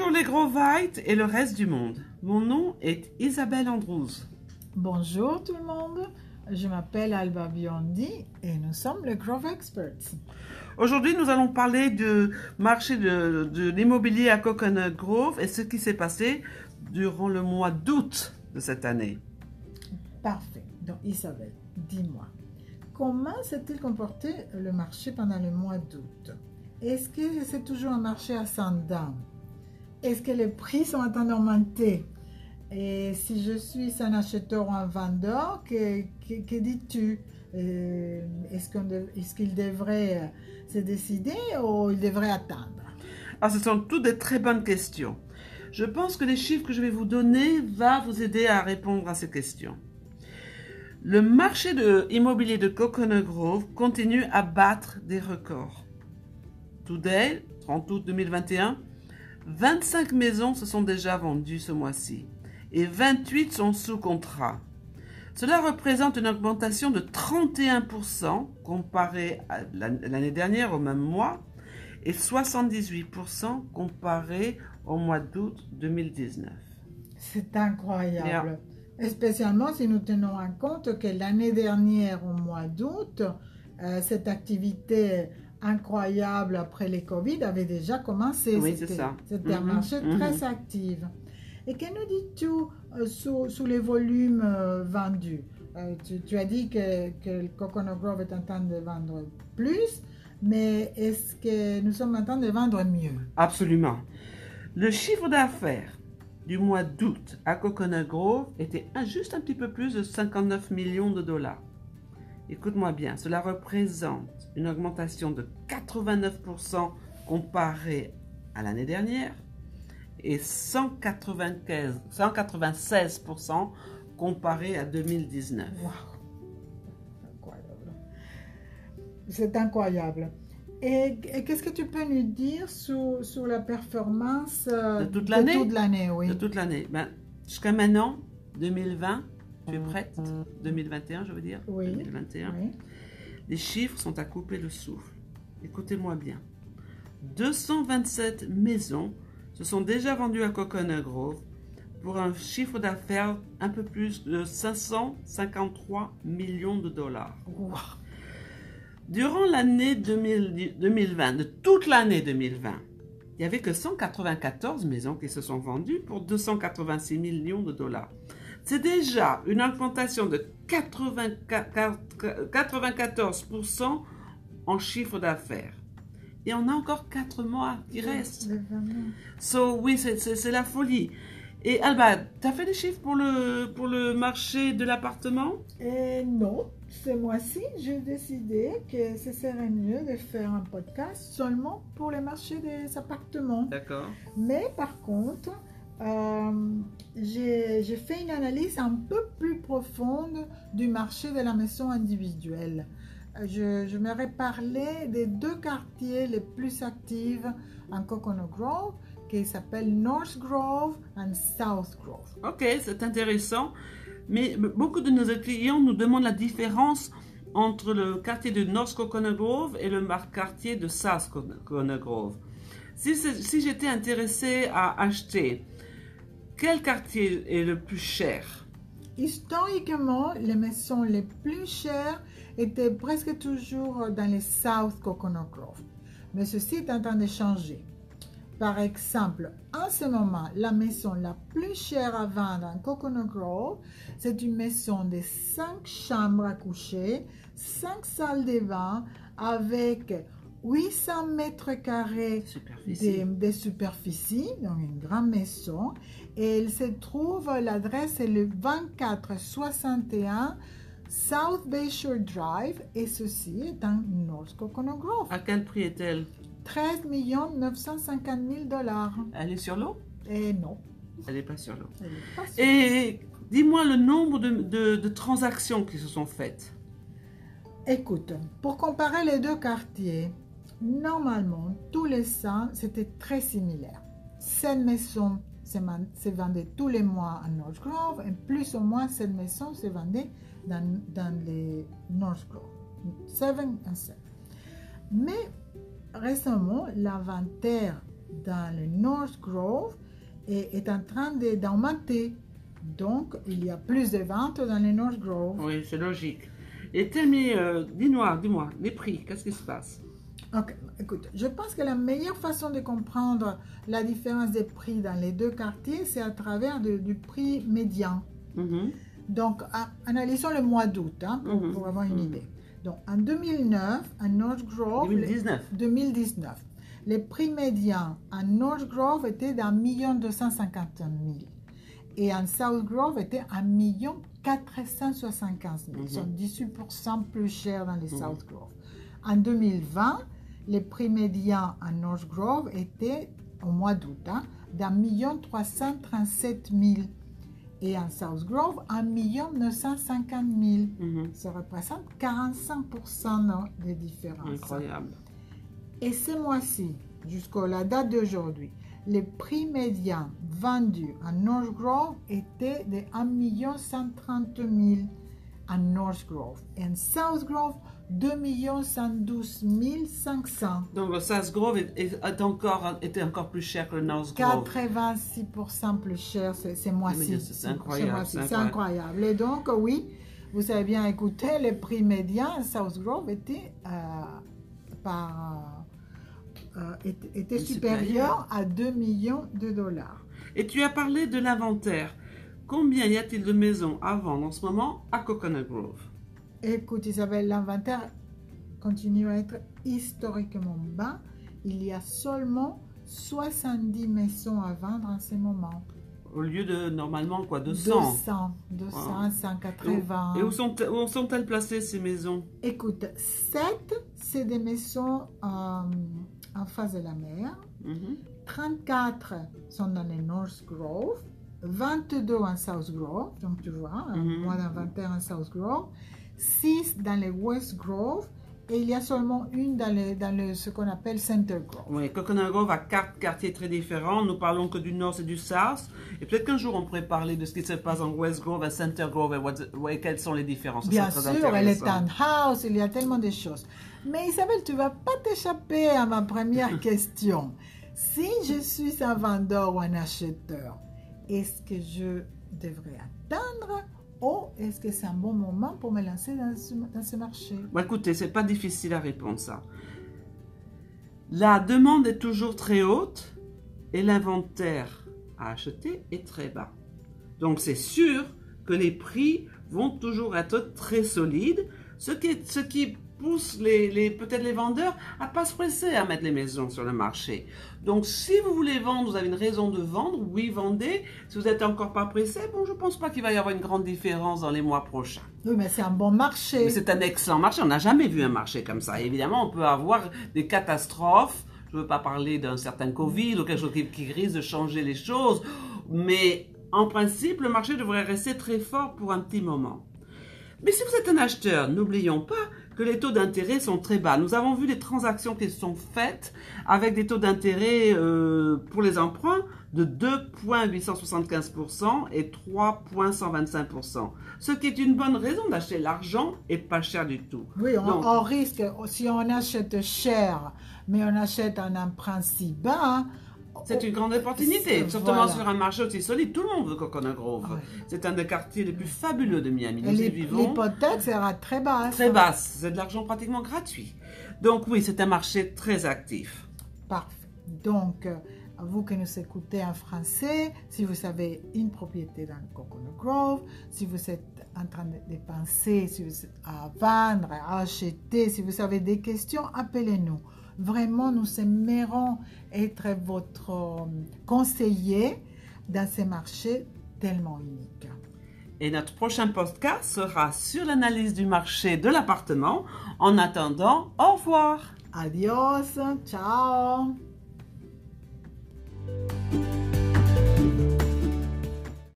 Bonjour les gros White et le reste du monde. Mon nom est Isabelle Andrews. Bonjour tout le monde, je m'appelle Alba Biondi et nous sommes les Grove Experts. Aujourd'hui, nous allons parler du marché de, de l'immobilier à Coconut Grove et ce qui s'est passé durant le mois d'août de cette année. Parfait. Donc Isabelle, dis-moi, comment s'est-il comporté le marché pendant le mois d'août? Est-ce que c'est toujours un marché ascendant? Est-ce que les prix sont en train d'augmenter Et si je suis un acheteur ou un vendeur, que, que- dis-tu? Euh, Est-ce qu'il devrait euh, se décider ou il devrait attendre? Ah, ce sont toutes des très bonnes questions. Je pense que les chiffres que je vais vous donner va vous aider à répondre à ces questions. Le marché de immobilier de Coconut Grove continue à battre des records. Today, 30 août 2021, 25 maisons se sont déjà vendues ce mois-ci et 28 sont sous contrat. Cela représente une augmentation de 31% comparé à l'an- l'année dernière au même mois et 78% comparé au mois d'août 2019. C'est incroyable. Spécialement si nous tenons en compte que l'année dernière, au mois d'août, euh, cette activité incroyable après les Covid avait déjà commencé. Oui, c'est C'était- ça. C'était un Mhm, marché mhm. très actif. Et que nous dis-tu euh, sur, sur les volumes euh, vendus? Euh, tu, tu as dit que, que Coconut Grove est en train de vendre plus, mais est-ce que nous sommes en train de vendre mieux? Absolument. Le chiffre d'affaires du mois d'août à Coconut Grove était un- juste un petit peu plus de 59 millions de dollars. Écoute-moi bien, cela représente une augmentation de 89% comparé à l'année dernière et 195 196% comparé à 2019. Wow. Incroyable. C'est incroyable. Et, et qu'est-ce que tu peux nous dire sur, sur la performance euh, De toute l'année toute l'année, oui. de toute l'année. Ben, jusqu'à maintenant, 2020, tu es prête? 2021, je veux dire? Oui. 2021. Oui. Les chiffres sont à couper le souffle. Écoutez-moi bien. 227 maisons se sont déjà vendues à Coconut Grove pour un chiffre d'affaires un peu plus de 553 millions de dollars. Wow. Durant l'année 2000 2020, de toute l'année 2020, il n'y avait que 194 maisons qui se sont vendues pour 286 millions de dollars. C'est déjà une augmentation de 84 94% en chiffre d'affaires. Et on a encore 4 mois qui restent. So, oui, c'est- la folie. Et Alba, tu as fait des chiffres pour le, pour le marché de l'appartement? Et non, ce mois-ci, j'ai décidé que ce serait mieux de faire un podcast seulement pour le marché des appartements. D'accord. Mais par contre, euh, j'ai j'ai fait une analyse un peu plus profonde du marché de la maison individuelle. Euh, Je, je m'aurais parlé des deux quartiers les plus actifs en Coconut Grove, qui s'appellent North Grove et South Grove. Ok, c'est intéressant. Mais beaucoup de nos clients nous demandent la différence entre le quartier de North Coconut Grove et le quartier de South Coconut Grove. Si, si j'étais intéressé à acheter, quel quartier est le plus cher? Historiquement, les maisons les plus chères étaient presque toujours dans les South Coconut Grove. Mais ceci est en train de changer. Par exemple, en ce moment, la maison la plus chère à vendre en Coconut Grove, c'est une maison de 5 chambres à coucher, 5 salles de bain avec 800 mètres carrés Superficie. des superficies, donc une grande maison. Et il se trouve, l'adresse est le 2461 South Bayshore Drive, et ceci est en North Coconut Grove. À quel prix est-elle? 13 950 000 dollars. Elle est sur l'eau? Et non, Elle n'est pas sur l'eau. elle. Et dis-moi le nombre de, de- de transactions qui se sont faites. Écoute, pour comparer les deux quartiers, normalement, tous les 100, c'était très similaire. Cette maison se vendait tous les mois à North Grove et plus ou moins cette maison se vendait dans, dans les North Grove. 7 et 7. Mais récemment, l'inventaire dans le North Grove est, est en train d'augmenter. Donc, il y a plus de ventes dans le North Grove. Oui, c'est logique. Et Tammy, euh, dis-moi, dis-moi, les prix, qu'est-ce qui se passe? Écoute, je pense que la meilleure façon de comprendre la différence des prix dans les deux quartiers, c'est à travers de- du prix médian. Mhm. Donc, analysons le mois d'août hein, pour, Mhm. pour avoir une Mhm. idée. Donc, en 2009, à North Grove, les- 2019. 2019, les prix médians à North Grove étaient d'un million 250 000 et en South Grove étaient un million 475 000. Ils sont 18% plus chers dans les. South Grove. En 2020, les prix médians à North Grove étaient, au mois d'août, hein, d'un million 337 000 et en South Grove, un million 950 000. Mhm. Ça représente 45% de- de différence. Incroyable. Et ce mois-ci, jusqu'à la date d'aujourd'hui, les prix médians vendus à North Grove étaient de 1 130 000 à North Grove. Et en South Grove, 2 112 500. Donc le South Grove est, est- est encore, était encore plus cher que le North Grove. 86% plus cher ce, ce mois-ci. C'est Ce- incroyable, c'est C'est incroyable. Et donc, oui, vous avez bien écouté, les prix à South Grove étaient, euh, par, euh, étaient, étaient Supérieur. supérieurs à 2 millions de dollars. Et tu as parlé de l'inventaire. Combien y a-t-il de maisons à vendre en ce moment à Coconut Grove? Écoute, Isabelle, l'inventaire continue à être historiquement bas. Il y a seulement 70 maisons à vendre en ce moment. Au lieu de normalement quoi 200. 200, 200, Ah. 180. Et où sont- où sont-elles placées ces maisons? Écoute, 7, c'est des maisons euh, en face de la mer. Mhm. 34 sont dans les North Grove. 22 en South Grove. Donc, tu vois, un Mhm. mois d'inventaire en South Grove. 6 dans les West Grove. Et il y a seulement une dans, les, dans le, ce qu'on appelle Center Grove. Oui, Coconut Grove a quatre quartiers très différents. Nous parlons que du Nord et du South. Et peut-être qu'un jour on pourrait parler de ce qui se passe en West Grove, à Center Grove et, what- quelles sont les différences. Bien sûr, et les townhouse, il y a tellement de choses. Mais Isabelle, tu vas pas t'échapper à ma première question. Si je suis un vendeur ou un acheteur, est-ce que je devrais attendre ou est-ce que c'est un bon moment pour me lancer dans ce, marché? Bon, écoutez, c'est pas difficile à répondre ça. La demande est toujours très haute et l'inventaire à acheter est très bas. Donc c'est sûr que les prix vont toujours être très solides, ce qui, ce qui pousse les, les- peut-être les vendeurs à pas se presser à mettre les maisons sur le marché. Donc si vous voulez vendre, vous avez une raison de vendre, oui vendez. Si vous n'êtes encore pas pressé, bon je pense pas qu'il va y avoir une grande différence dans les mois prochains. Oui, mais c'est un bon marché. C'est un excellent marché. On n'a jamais vu un marché comme ça. Évidemment, on peut avoir des catastrophes. Je ne veux pas parler d'un certain Covid ou quelque chose qui, qui risque de changer les choses. Mais en principe, le marché devrait rester très fort pour un petit moment. Mais si vous êtes un acheteur, n'oublions pas que les taux d'intérêt sont très bas. Nous avons vu des transactions qui sont faites avec des taux d'intérêt euh, pour les emprunts de 2,875% et 3,125%. Ce qui est une bonne raison d'acheter l'argent et pas cher du tout. Oui, on, Donc- on risque, si on achète cher, mais on achète un emprunt si bas, C'est une grande opportunité, surtout voilà. sur un marché aussi solide. Tout le monde veut Coconut Grove. Ouais. C'est un des quartiers les plus fabuleux de Miami. Nous y l'hy- vivons. l'hypothèque sera très basse. Très basse. C'est de l'argent pratiquement gratuit. Donc oui, c'est un marché très actif. Parfait. Donc, euh, vous qui nous écoutez en français, si vous avez une propriété dans Coconut Grove, si vous êtes en train de de penser si vous êtes à vendre, à acheter, si vous avez des questions, appelez-nous. Vraiment, nous aimerons être votre euh, conseiller dans ces marchés tellement uniques. Et notre prochain podcast sera sur l'analyse du marché de l'appartement. En attendant, au revoir. Adios, ciao